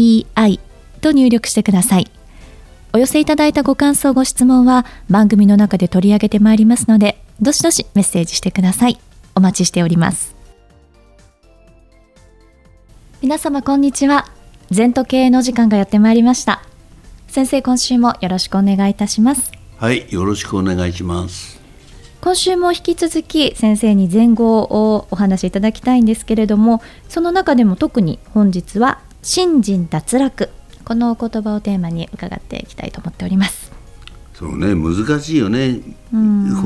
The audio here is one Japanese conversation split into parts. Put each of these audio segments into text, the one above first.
ZENTOKEIEI と入力してください。お寄せいただいたご感想、ご質問は番組の中で取り上げてまいりますので、どしどしメッセージしてください。お待ちしております。皆様こんにちは。全時計の時間がやってまいりました。先生、今週もよろしくお願いいたします。はい、よろしくお願いします。今週も引き続き先生に前後をお話しいただきたいんですけれどもその中でも特に本日は「新人脱落」このお言葉をテーマに伺っていきたいと思っております。そうね難しいよね。こ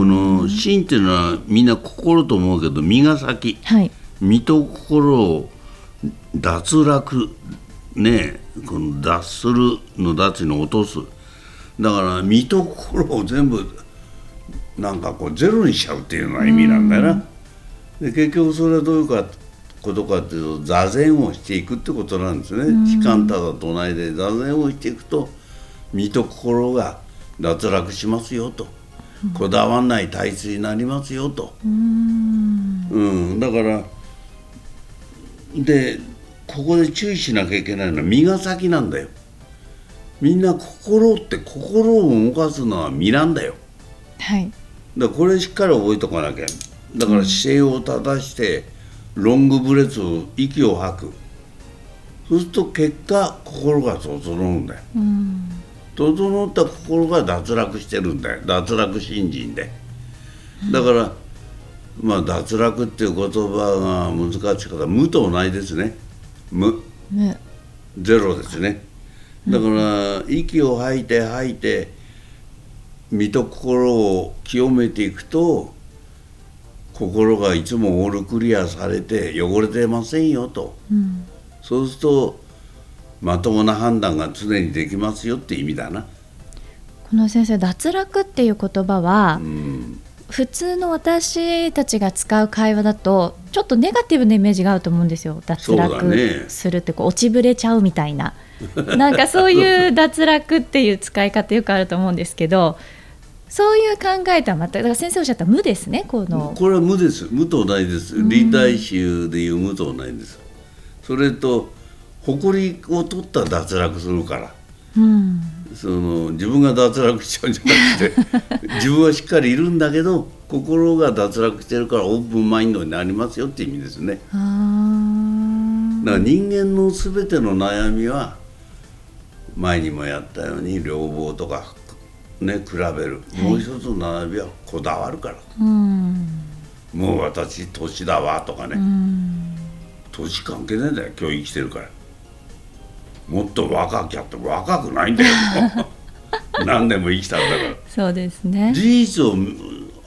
の「心」っていうのはみんな心と思うけど身が先、はい、身と心を脱落ね。この脱するの脱に落とす。だから身と心を全部なんかこうゼロにしちゃうっていうような意味なんだよな。で結局それはどういうかことかっていうと座禅をしていくってことなんですね。時間ただ唱えで座禅をしていくと身と心が脱落しますよと。こだわんない体質になりますよと。うん、だからでここで注意しなきゃいけないのは身が先なんだよ。みんな心って心を動かすのは身なんだよ。はい。だこれしっかり覚えとかなきゃだから姿勢を正してロングブレスを息を吐く。そうすると結果心が整うんだよ、うん、整った心が脱落してるんだよ。脱落新人で。だから、まあ脱落っていう言葉が難しいから無と同じですね。無、ね、ゼロですね。だから、息を吐いて吐いて身と心を清めていくと心がいつもオールクリアされて汚れてませんよと、うん、そうするとまともな判断が常にできますよって意味だな。この先生脱落っていう言葉は、うん、普通の私たちが使う会話だとちょっとネガティブなイメージがあると思うんですよ。脱落するってこう落ちぶれちゃうみたいな。なんかそういう脱落っていう使い方よくあると思うんですけどそういう考えとは全くだから先生おっしゃった無ですねこの。これは無です。無と同じです。理大衆でいう無と同じです。それと誇りを取った脱落するから、うん、その自分が脱落しちゃうんじゃなくて 自分はしっかりいるんだけど心が脱落してるからオープンマインドになりますよって意味ですね。だから人間の全ての悩みは前にもやったように両方とかね比べる、もう一つの並びはこだわるから、うん、もう私年だわとかね、うん、年関係ないんだよ。今日生きてるから。もっと若きゃって若くないんだよ。何年も生きたんだから。そうですね。事実を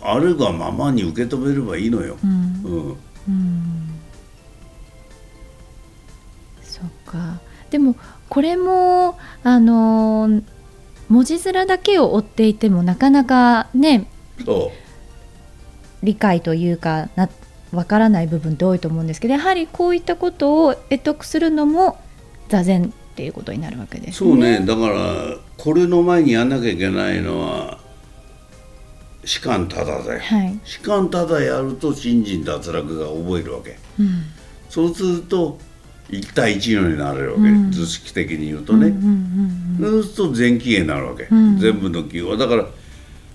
あるがままに受け止めればいいのよ、うん、うん、そっか。でもこれもあのー文字面だけを追っていてもなかなかね理解というかなわからない部分って多いと思うんですけどやはりこういったことを得得するのも座禅っていうことになるわけです、ね、そうね。だからこれの前にやんなきゃいけないのは士官ただで、はい、士官ただやると新人脱落が覚えるわけ、うん、そうすると1対1のになるわけ、うん、図式的に言うとね、そうすると全期限になるわけ、うん、全部の記号は。だから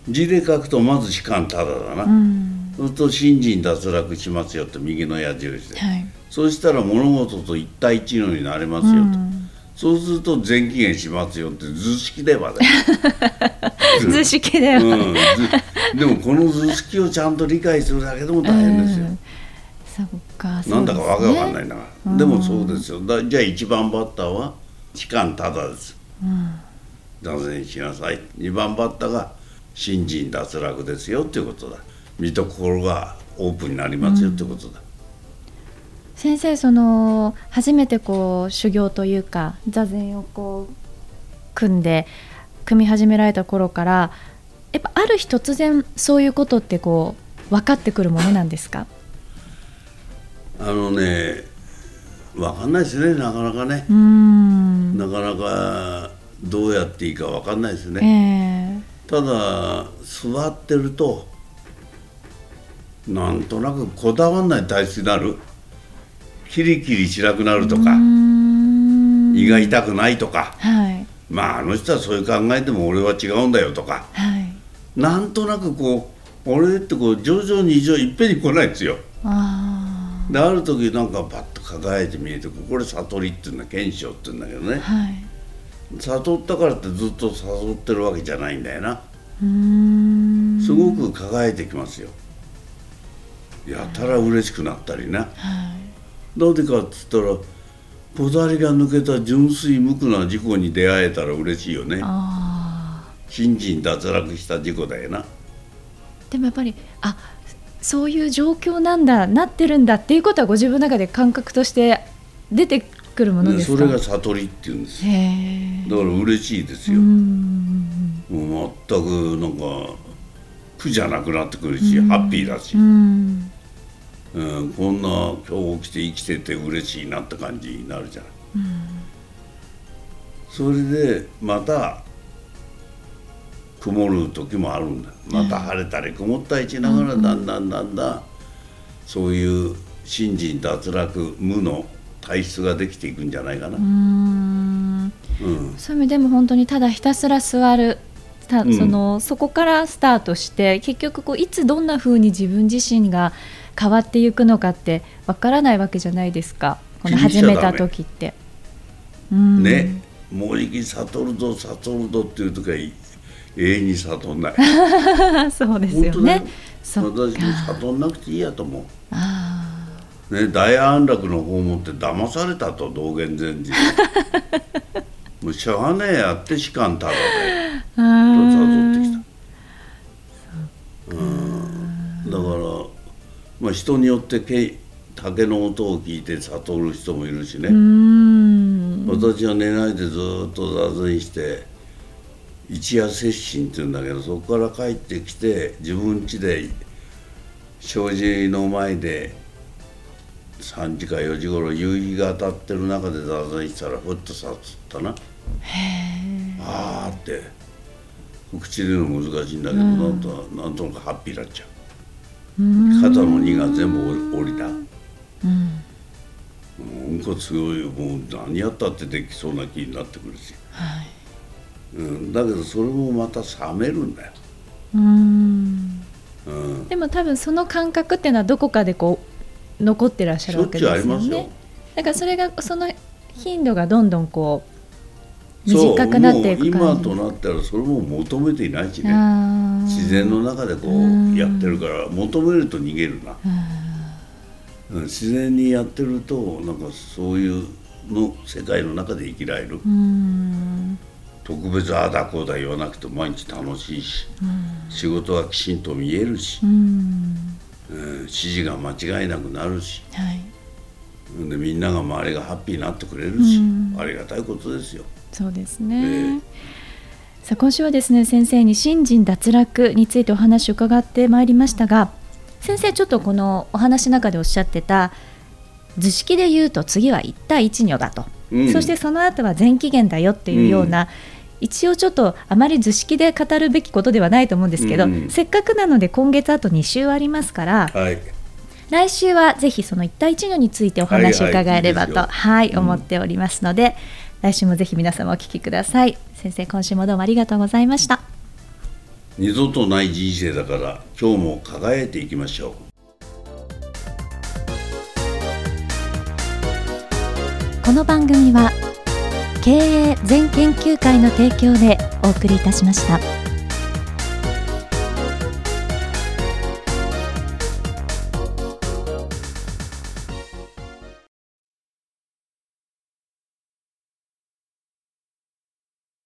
字で書くとまず士官ただだな、うん、そうすると新人脱落しますよって右の矢印で、はい、そうしたら物事と1対1のになりますよと、そうすると全期限しますよって図式ではね。図式では、うん、でもこの図式をちゃんと理解するだけでも大変ですよ、そっかなんだかわけわかんないな、うん、でもそうですよ。だじゃあ1番バッターは期間ただです、うん、座禅しなさい。2番バッターが新人脱落ですよっていうことだ。身と心がオープンになりますよってことだ、うん、先生その初めてこう修行というか座禅をこう組んで組み始められた頃からやっぱある日突然そういうことってこう分かってくるものなんですか？あのね分かんないですねなかなかね。なかなかどうやっていいか分かんないですね、えー、ただ座ってるとなんとなくこだわんない体質になる。キリキリしなくなるとか胃が痛くないとか、はい、まああの人はそういう考えても俺は違うんだよとか、はい、なんとなくこう俺ってこう徐々に以上いっぺんに来ないんですよ。あである時なんかパッと輝いて見えてこれ悟りっていうんだ賢章っていうんだけどね、はい、悟ったからってずっと誘ってるわけじゃないんだよな。すごく輝いてきますよ。やたら嬉しくなったりな、はい、なんでかっつったらこだわりが抜けた純粋無垢な事故に出会えたら嬉しいよね。信心脱落した事故だよな。でもやっぱりあそういう状況なんだなってるんだっていうことはご自分の中で感覚として出てくるものですか、ね、それが悟りっていうんですだから嬉しいですよ。もう全くなんか苦じゃなくなってくるしハッピーだし。うん。こんな今日起きて生きてて嬉しいなって感じになるじゃない、それでまた曇る時もあるんだまた晴れたり曇ったりしながらだんだんだんだんそういう信心脱落無の体質ができていくんじゃないかな。うんうん、そういう意味でも本当にただひたすら座るたその、うん、そこからスタートして結局こういつどんなふうに自分自身が変わっていくのかってわからないわけじゃないですかこの始めた時って。ねもうじき悟るぞ悟るぞっていう時は永遠に悟んない。そうですよね。私も悟んなくていいやと思う。ね、大安楽の方もって騙されたと道元禅師 もうしゃがねえやって士官ただでと誘ってきた。うん。だからまあ人によってけ竹の音を聞いて悟る人もいるしね。私は寝ないでずっと座禅して一夜接心っていうんだけどそこから帰ってきて自分家で障子の前で3時か4時頃夕日が当たってる中で座禅したらふっとさつったな。へえああって。口で言うの難しいんだけど、うん、なんとなんとなくハッピーになっちゃう。肩の荷が全部降りた。うん。うん。こすごいもう何やったってできそうな気になってくるし、はいうん、だけどそれもまた冷めるんだよ。うん。うん、でも多分その感覚っていうのはどこかでこう残ってらっしゃるわけですよね。だからそれがその頻度がどんどんこう短くなっていく今となったらそれも求めていないしね。自然の中でこうやってるから求めると逃げるな、うん、自然にやってるとなんかそういうの世界の中で生きられる。うん特別ああだこうだ言わなくて毎日楽しいし、うん、仕事はきちんと見えるし、うん、えー、指示が間違いなくなるし、はい、でみんなが周りがハッピーになってくれるし、うん、ありがたいことですよ。そうですね、えーさあ今週はですね先生に新人脱落についてお話を伺ってまいりましたが先生ちょっとこのお話の中でおっしゃってた図式で言うと次は1対1如だと、うん、そしてその後は全期限だよっていうような、一応ちょっとあまり図式で語るべきことではないと思うんですけど、うん、せっかくなので今月あと2週ありますから、はい、来週はぜひその1対1のについてお話を伺えればと、はい、はい。はい、思っておりますので、来週もぜひ皆様お聞きください。先生今週もどうもありがとうございました。二度とない人生だから今日も輝いていきましょう。この番組は経営全研究会の提供でお送りいたしました。